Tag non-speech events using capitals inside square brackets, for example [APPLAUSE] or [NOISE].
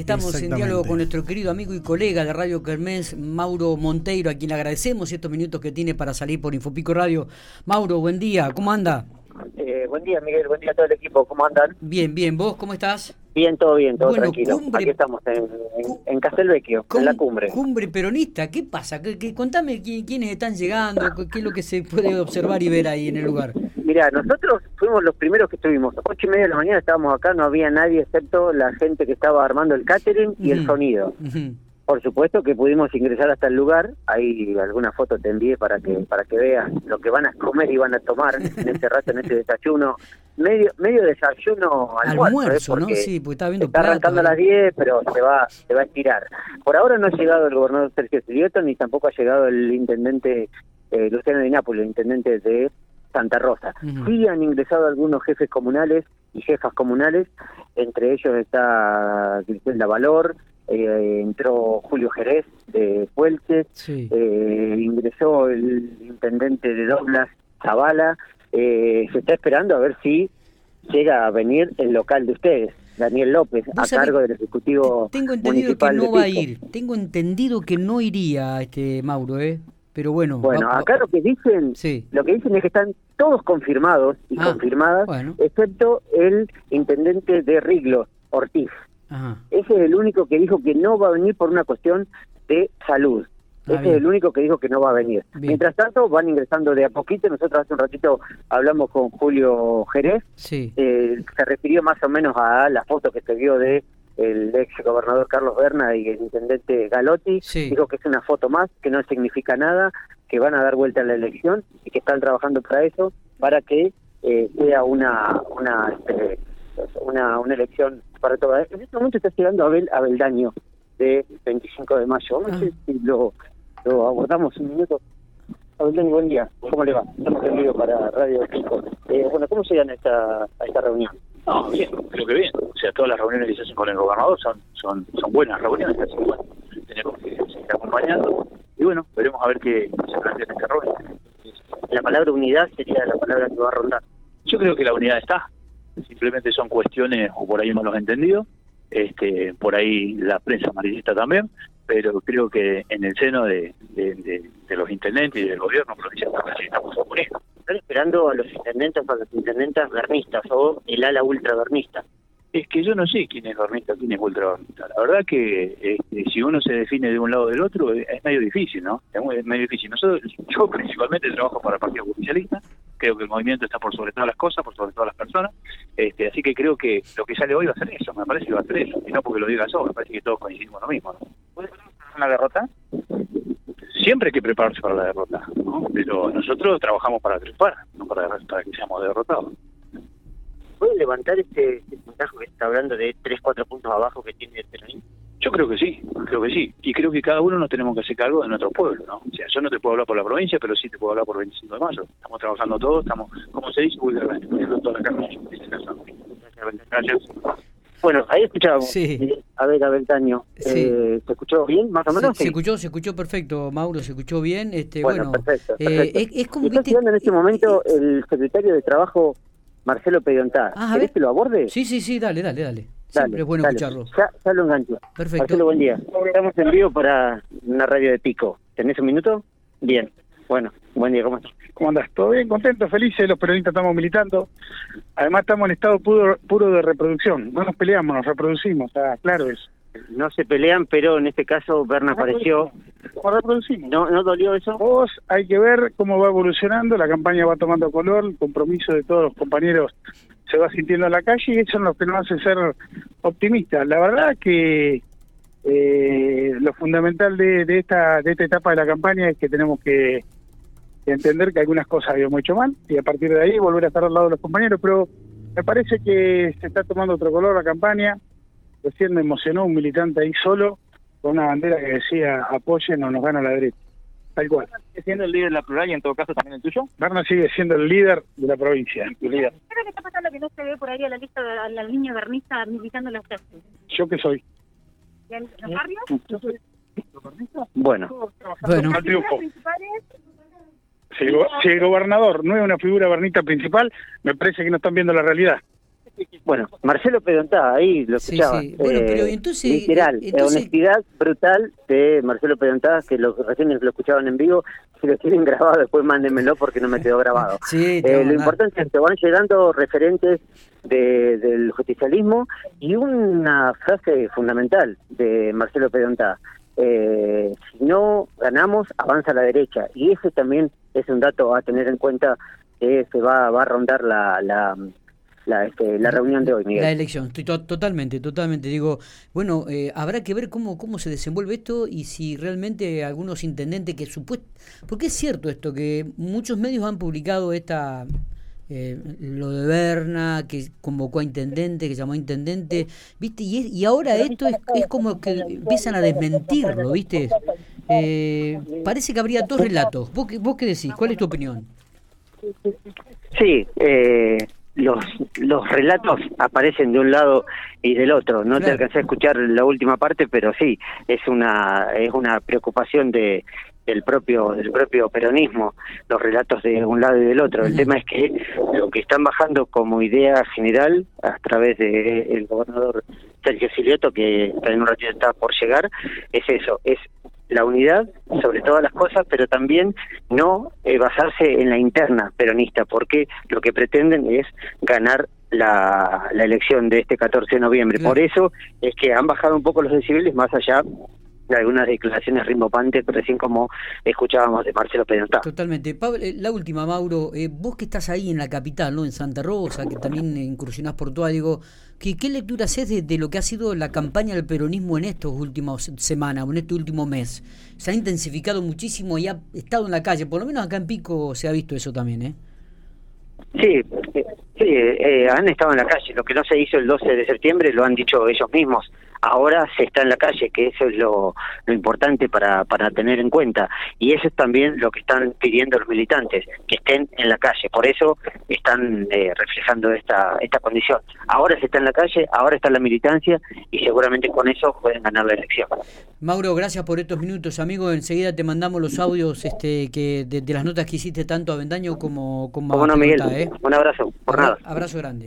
Estamos en diálogo con nuestro querido amigo y colega de Radio Kermés, Mauro Monteiro, a quien le agradecemos estos minutos que tiene para salir por Infopico Radio. Mauro, buen día, ¿cómo anda? Eh, buen día, Miguel, buen día a todo el equipo, ¿cómo andan? Bien, bien, ¿vos cómo estás? Bien, todo bien, todo tranquilo. Aquí estamos en, en, Castelvecchio, en la cumbre. Cumbre peronista, ¿qué pasa? ¿Qué, contame quiénes están llegando, qué es lo que se puede observar y ver ahí en el lugar. Mira, nosotros fuimos los primeros que estuvimos. Ocho y media de la mañana estábamos acá, no había nadie excepto la gente que estaba armando el catering y el sonido. Por supuesto que pudimos ingresar hasta el lugar. Hay alguna foto te envié para que para que veas lo que van a comer y van a tomar en ese rato, en ese desayuno. Medio medio desayuno almuerzo, ¿eh? ¿no? Sí, porque está viendo Está arrancando a las 10, pero se va se va a estirar. Por ahora no ha llegado el gobernador Sergio Silioto, ni tampoco ha llegado el intendente eh, Luciano de Nápoles, el intendente de Santa Rosa. Sí han ingresado algunos jefes comunales y jefas comunales, entre ellos está Griselda Valor, eh, entró Julio Jerez de Puelche, eh, ingresó el intendente de Doblas, Zavala, eh, se está esperando a ver si llega a venir el local de ustedes. Daniel López, a cargo del Ejecutivo Tengo entendido que no va a ir. Tengo entendido que no iría este Mauro, ¿eh? Pero bueno. Bueno, acá lo que dicen, lo que dicen es que están todos confirmados y ah, confirmadas, excepto el intendente de Riglo, Ortiz. Ese es el único que dijo que no va a venir por una cuestión de salud. Ah, Ese es el único que dijo que no va a venir. Mientras tanto, van ingresando de a poquito. Nosotros hace un ratito hablamos con Julio Jerez. Eh, se refirió más o menos a la foto que se vio de el ex gobernador Carlos Berna y el intendente Galotti, dijo que es una foto más, que no significa nada, que van a dar vuelta a la elección y que están trabajando para eso, para que eh, sea una una, este, una una elección para todas. En este momento está llegando Abel Abeldaño de 25 de mayo. No sé si lo, lo abordamos un minuto. Abeldaño, buen día. ¿Cómo le va? Estamos en vivo para Radio Pico. Eh, bueno, ¿cómo se llama esta, a esta reunión? No, bien, creo que bien. Sea, todas las reuniones que se hacen con el gobernador son son buenas reuniones, así que bueno, tenemos que seguir acompañando. Y bueno, veremos a ver qué se plantea en este rol. La palabra unidad sería la palabra que va a rondar. Yo creo que la unidad está. Simplemente son cuestiones, o por ahí no los he entendido, este, por ahí la prensa amarillista también, pero creo que en el seno de, los intendentes y del gobierno provincial estamos unidos están esperando a los intendentes a las intendentas bernistas o el ala ultrabernista. Es que yo no sé quién es bernista, quién es ultrabernista. La verdad que este, si uno se define de un lado o del otro es medio difícil, ¿no? Es, muy, medio difícil. Nosotros, [LAUGHS] yo principalmente trabajo para el Partido Judicialista, creo que el movimiento está por sobre todas las cosas, por sobre todas las personas, este, así que creo que lo que sale hoy va a ser eso, me parece que va a ser eso, y no porque lo diga yo, me parece que todos coincidimos lo mismo, ¿no? ¿Puede ser una derrota? siempre hay que prepararse para la derrota, ¿no? pero nosotros trabajamos para triunfar, no para, que seamos derrotados. ¿Puede levantar este, está hablando de 3, 4 puntos abajo que tiene el peronismo? Yo creo que sí, creo que sí. Y creo que cada uno nos tenemos que hacer cargo de nuestro pueblo, ¿no? O sea, yo no te puedo hablar por la provincia, pero sí te puedo hablar por 25 de mayo. Estamos trabajando todos, estamos, como se dice, poniendo toda la carne Gracias. Bueno, ahí escuchábamos. Sí. A ver, Abeltaño. Eh, ¿Se escuchó bien, más o menos? Se, escuchó, se escuchó perfecto, Mauro, se escuchó bien. Este, bueno, perfecto. Eh, es, como está en este momento el secretario de Trabajo, Marcelo Pediontá. Ah, ¿Querés que lo aborde? Sí, sí, sí, dale, dale, dale. Siempre es bueno escucharlo. Ya, ya, lo engancho. Perfecto. Marcelo, buen día. Estamos en vivo para una radio de Pico. ¿Tenés un minuto? Bien. Bueno, buen día, ¿cómo estás? ¿Cómo andás? ¿Todo bien? Contentos, felices, los periodistas estamos militando. Además estamos en estado puro, puro de reproducción. No nos peleamos, nos reproducimos, está claro eso. No se pelean, pero en este caso Berna apareció. ¿No, ¿No dolió eso? Vos hay que ver cómo va evolucionando, la campaña va tomando color, el compromiso de todos los compañeros se va sintiendo en la calle y eso es lo que nos hace ser optimistas. La verdad que eh, lo fundamental de, de, esta, de esta etapa de la campaña es que tenemos que entender que algunas cosas habíamos hecho mal y a partir de ahí volver a estar al lado de los compañeros, pero me parece que se está tomando otro color la campaña. Recién me emocionó un militante ahí solo con una bandera que decía apoyen o nos gana la derecha. Tal cual. ¿Sigue siendo el líder de la plural y en todo caso también el tuyo? Berna sigue siendo el líder de la provincia. líder. ¿Qué que está pasando que no se ve por ahí a la lista de, la línea bernista militando la usted? ¿Yo qué soy? ¿En los barrios? Yo soy bueno, bueno. Si el, gobernador no es una figura bernita principal, me parece que no están viendo la realidad. Bueno, Marcelo Pedontá, ahí lo escuchaba. Sí, Bueno, pero eh, entonces, literal, entonces... honestidad brutal de Marcelo Pedontá, que los recién lo escuchaban en vivo, si lo tienen [LAUGHS] grabado después mándenmelo porque no me quedó grabado. [LAUGHS] sí, eh, lo importante es que van llegando referentes de, del justicialismo y una frase fundamental de Marcelo Pedontá. Eh, si no ganamos, avanza a la derecha. Y ese también es un dato a tener en cuenta que se va, va a rondar la, la, la, este, la reunión de hoy, Miguel. La elección, totalmente, totalmente. Digo, bueno, eh, habrá que ver cómo, cómo se desenvuelve esto y si realmente algunos intendentes que supuesto... Porque es cierto esto, que muchos medios han publicado esta... Eh, lo de Berna, que convocó a intendente, que llamó a intendente, ¿viste? Y, y ahora esto es, es, como que empiezan a desmentirlo, ¿viste? Eh, parece que habría dos relatos. ¿Vos, ¿Vos qué decís? ¿Cuál es tu opinión? Sí, eh, los, los relatos aparecen de un lado y del otro. No te alcancé a escuchar la última parte, pero sí, es una, es una preocupación de del propio del propio peronismo los relatos de un lado y del otro. El tema es que lo que están bajando como idea general a través de el gobernador Sergio Silioto que en un ratito está por llegar es eso es la unidad sobre todas las cosas, pero también no eh, basarse en la interna peronista, porque lo que pretenden es ganar la, la elección de este 14 de noviembre. Por eso es que han bajado un poco los decibeles más allá de algunas declaraciones rimbopantes, recién como escuchábamos de Marcelo Pedantá. Totalmente. Pablo, eh, la última, Mauro, eh, vos que estás ahí en la capital, ¿no? En Santa Rosa, que también incursionás por todo, digo, ¿qué, ¿qué lectura haces de, lo que ha sido la campaña del peronismo en estos últimos semanas, en este último mes? Se ha intensificado muchísimo y ha estado en la calle, por lo menos acá en Pico se ha visto eso también, ¿eh? Sí, sí, eh, han estado en la calle. Lo que no se hizo el 12 de septiembre lo han dicho ellos mismos ahora se está en la calle, que eso es lo, lo importante para, para tener en cuenta. Y eso es también lo que están pidiendo los militantes, que estén en la calle. Por eso están eh, reflejando esta, esta condición. Ahora se está en la calle, ahora está la militancia y seguramente con eso pueden ganar la elección. Mauro, gracias por estos minutos, amigo. Enseguida te mandamos los audios este, que de, las notas que hiciste tanto a Vendaño como, como a Miguel. ¿eh? Un abrazo, por nada. Abrazo grande.